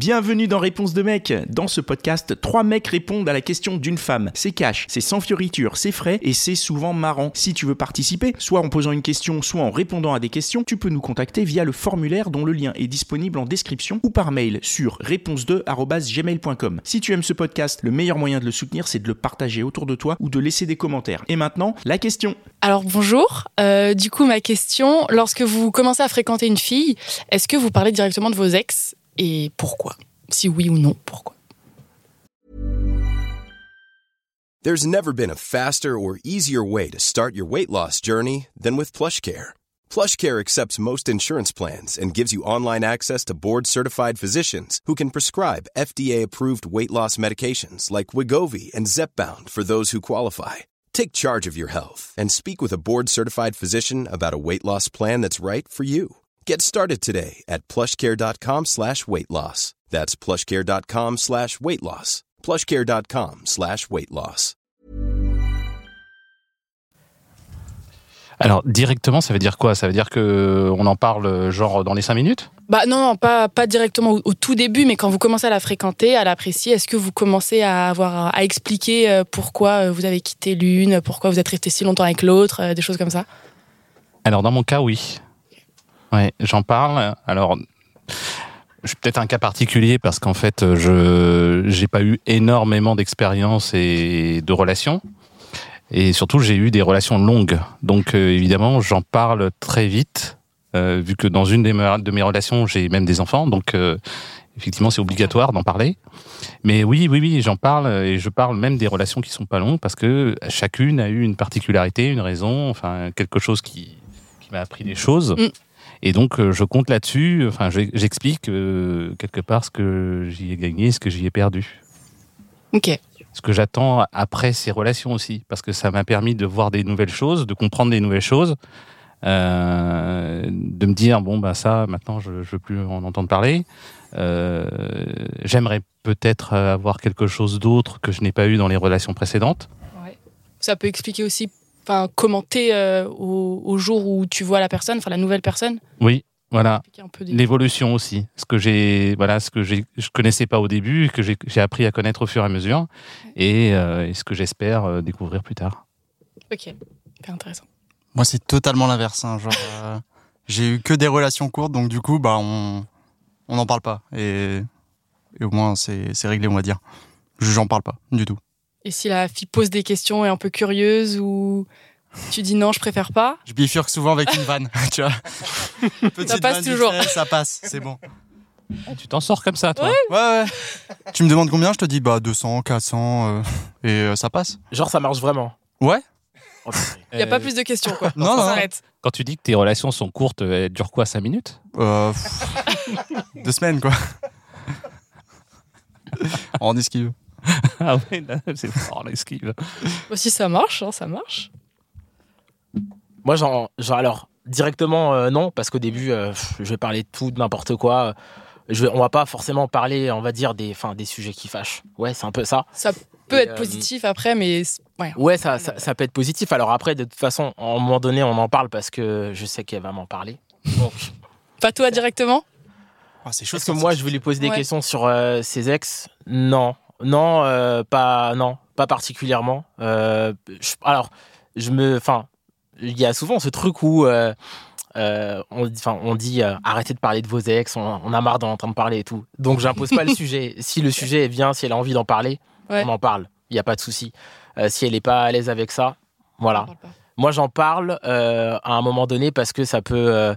Bienvenue dans Réponse de mec. Dans ce podcast, trois mecs répondent à la question d'une femme. C'est cash, c'est sans fioriture, c'est frais et c'est souvent marrant. Si tu veux participer, soit en posant une question, soit en répondant à des questions, tu peux nous contacter via le formulaire dont le lien est disponible en description ou par mail sur réponse2@gmail.com. Si tu aimes ce podcast, le meilleur moyen de le soutenir, c'est de le partager autour de toi ou de laisser des commentaires. Et maintenant, la question. Alors bonjour. Euh, du coup, ma question, lorsque vous commencez à fréquenter une fille, est-ce que vous parlez directement de vos ex? Et pourquoi Si oui ou non, pourquoi There's never been a faster or easier way to start your weight loss journey than with PlushCare. PlushCare accepts most insurance plans and gives you online access to board-certified physicians who can prescribe FDA-approved weight loss medications like Wigovi and Zepbound for those who qualify. Take charge of your health and speak with a board-certified physician about a weight loss plan that's right for you. Get started today at plushcare.com slash weight loss. That's plushcare.com slash weight loss. plushcare.com slash weight loss. Alors directement, ça veut dire quoi? Ça veut dire que on en parle genre dans les cinq minutes? Bah non, non, pas, pas directement au, au tout début, mais quand vous commencez à la fréquenter, à l'apprécier, est-ce que vous commencez à avoir à expliquer euh, pourquoi euh, vous avez quitté l'une, pourquoi vous êtes resté si longtemps avec l'autre, euh, des choses comme ça? Alors dans mon cas, oui. Ouais, j'en parle. Alors je suis peut-être un cas particulier parce qu'en fait, je j'ai pas eu énormément d'expérience et de relations. Et surtout, j'ai eu des relations longues. Donc, euh, évidemment, j'en parle très vite, euh, vu que dans une de mes relations, j'ai même des enfants. Donc, euh, effectivement, c'est obligatoire d'en parler. Mais oui, oui, oui, j'en parle. Et je parle même des relations qui sont pas longues parce que chacune a eu une particularité, une raison, enfin, quelque chose qui, qui m'a appris des choses. Mm. Et donc, euh, je compte là-dessus. Enfin, je- j'explique euh, quelque part ce que j'y ai gagné, ce que j'y ai perdu Ok. ce que j'attends après ces relations aussi, parce que ça m'a permis de voir des nouvelles choses, de comprendre des nouvelles choses, euh, de me dire bon bah ça maintenant je, je veux plus en entendre parler. Euh, J'aimerais peut-être avoir quelque chose d'autre que je n'ai pas eu dans les relations précédentes. Ça peut expliquer aussi, enfin, commenter euh, au, au jour où tu vois la personne, enfin la nouvelle personne. Oui, voilà. Des- L'évolution aussi, ce que j'ai, voilà, ce que j'ai, je connaissais pas au début, que j'ai j'ai appris à connaître au fur et à mesure, et, euh, et ce que j'espère euh, découvrir plus tard. Ok, c'est intéressant. Moi, c'est totalement l'inverse. hein, Genre, euh, j'ai eu que des relations courtes, donc du coup, bah, on on n'en parle pas. Et, et au moins, c'est c'est réglé, on va dire. J'en parle pas du tout. Et si la fille pose des questions et est un peu curieuse ou tu dis non, je préfère pas, Je bifurque souvent avec une vanne, tu vois. Petite passe vanne toujours. fait, ça passe, c'est bon. Ah, tu t'en sors comme ça, toi Ouais, ouais. tu me demandes combien, je te dis bah 200, 400, euh, et euh, ça passe. Genre, ça marche vraiment. Ouais. Oh, il n'y a Euh, pas plus de questions quoi. Non, Ça non. s'arrête. Quand tu dis que tes relations sont courtes, elles durent quoi 5 minutes? Euh, pff, deux semaines, quoi. en esquive. Ah oui, là, c'est fort l'esquive. Bah, si ça marche, hein, ça marche. Moi, genre, genre alors, directement, euh, non, parce qu'au début, euh, je vais parler de tout, de n'importe quoi. Je vais, on va pas forcément parler, on va dire, des, enfin, des sujets qui fâchent. Ouais, c'est un peu ça. Ça peut Et, être euh, positif après, mais ouais. Ouais, ça, ça, ça peut être positif. Alors après, de toute façon, à un moment donné, on en parle parce que je sais qu'elle va m'en parler. Donc, Pas toi directement? Ah, c'est est-ce que moi, je vais lui poser des Ouais. questions sur euh, ses ex Non. Non, euh, pas, non, pas particulièrement. Euh, je- alors, je me. Enfin, il y a souvent ce truc où. euh, on, dit- enfin, on dit arrêtez de parler de vos ex, on, on a marre d'en entendre parler et tout. Donc j'impose pas le sujet. Si le sujet est bien, si elle a envie d'en parler, Ouais. on en parle. Il n'y a pas de souci. Si elle n'est pas à l'aise avec ça, voilà. Moi, j'en parle à un moment donné parce que ça peut,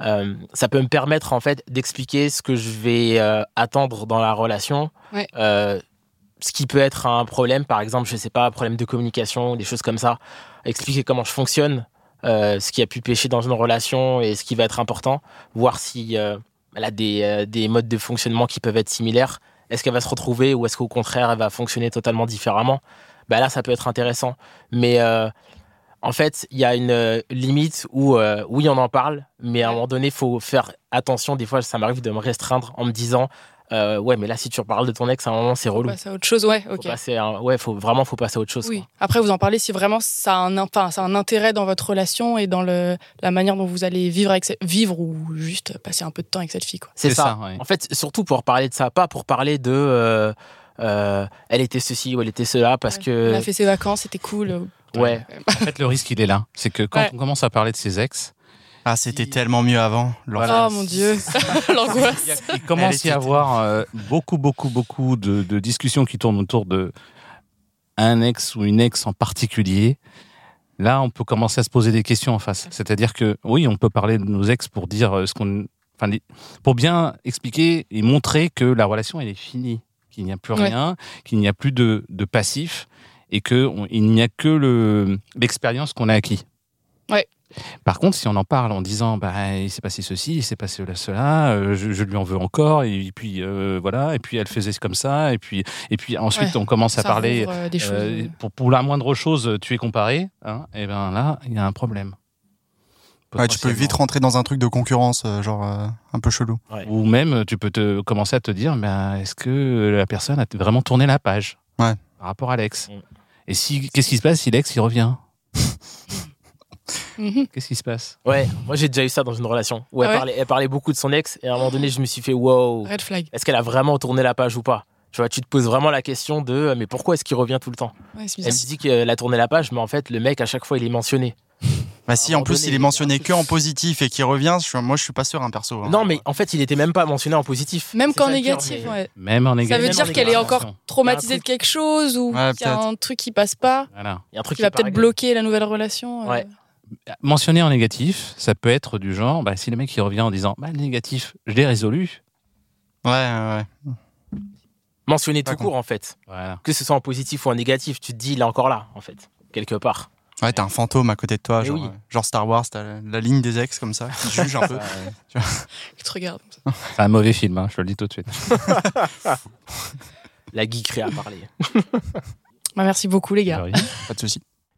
euh, ça peut me permettre en fait d'expliquer ce que je vais euh, attendre dans la relation. Ouais. Euh, ce qui peut être un problème, par exemple, je sais pas, problème de communication, des choses comme ça. Expliquer comment je fonctionne, euh, ce qui a pu pêcher dans une relation et ce qui va être important. Voir si euh, elle a des, euh, des modes de fonctionnement qui peuvent être similaires. Est-ce qu'elle va se retrouver ou est-ce qu'au contraire, elle va fonctionner totalement différemment? Bah Là, ça peut être intéressant. Mais euh, en fait, il y a une limite où, oui, on en parle, mais à un moment donné, il faut faire attention. Des fois, ça m'arrive de me restreindre en me disant euh, ouais, mais là, si tu reparles de ton ex, à un moment, c'est relou. Passer à autre chose, ouais, Faut ok. passer à un- ouais, faut vraiment, faut passer à autre chose. Oui. quoi. Après, vous en parlez si vraiment ça a un, enfin, ça a un intérêt dans votre relation et dans le, la manière dont vous allez vivre, avec, ce- vivre ou juste passer un peu de temps avec cette fille. Quoi. C'est ça. ça, ouais. En fait, surtout pour parler de ça, pas pour parler de. euh, euh, elle était ceci ou elle était cela, parce Elle que. a fait ses vacances, c'était cool. Ouais. En fait, le risque, il est là. C'est que quand Ouais. on commence à parler de ses ex, Ah, c'était tellement mieux avant. l'enfer. Oh mon dieu, l'angoisse. il commence à y avoir euh, beaucoup, beaucoup, beaucoup de, de discussions qui tournent autour de un ex ou une ex en particulier. Là, on peut commencer à se poser des questions en face. C'est-à-dire que oui, on peut parler de nos ex pour dire euh, ce qu'on, enfin, pour bien expliquer et montrer que la relation elle est finie, qu'il n'y a plus Ouais. rien, qu'il n'y a plus de, de passif et que on- il n'y a que le l'expérience qu'on a acquis. Ouais. Par contre, si on en parle en disant bah il s'est passé ceci, il s'est passé cela, cela, euh, je, je lui en veux encore et puis euh, voilà et puis elle faisait comme ça et puis et puis ensuite Ouais. on commence à parler euh, des choses. pour, pour la moindre chose, tu es comparé, hein, et ben là, il y a un problème. Ouais, tu peux vite rentrer dans un truc de concurrence, euh, genre euh, un peu chelou. Ou même, tu peux te commencer à te dire, ben, est-ce que la personne a vraiment tourné la page Ouais. par rapport à l'ex Mm. Et si, qu'est-ce qui se passe si l'ex il revient? Mhm. Qu'est-ce qui se passe Ouais, moi j'ai déjà eu ça dans une relation où elle, Ah ouais parlait, elle parlait beaucoup de son ex et à un moment donné je me suis fait wow, Red flag. est-ce qu'elle a vraiment tourné la page ou pas? Tu vois, tu te poses vraiment la question de euh, mais pourquoi est-ce qu'il revient tout le temps? Ouais, Elle me dit qu'elle a tourné la page, mais en fait le mec à chaque fois il est mentionné. Bah si en plus donné, il est mentionné que en positif et qu'il revient, je suis- moi je suis pas sûr un perso. hein. Non, mais en fait il était même pas mentionné en positif. Même qu'en ça négatif, mais- ouais. Même en Ça négatif. veut Même dire qu'elle est encore traumatisée de quelque chose ou Ouais, qu'il y a un truc qui passe pas, Voilà. Il y a un truc qui va peut-être bloquer la nouvelle relation. euh. Mentionner en négatif, ça peut être du genre, bah, si le mec il revient en disant, bah, le négatif, je l'ai résolu. Ouais, ouais, ouais. Mentionné Pas tout court en fait. Voilà. Que ce soit en positif ou en négatif, tu te dis il est encore là en fait, quelque part. Ouais, t'as un fantôme à côté de toi, Mais genre, oui. euh, genre Star Wars, t'as la, la ligne des ex comme ça, qui juge un peu. Je te regarde. C'est un mauvais film, hein, je te le dis tout de suite. La geekerie à parler. Bah, merci beaucoup, les gars. Pas de souci.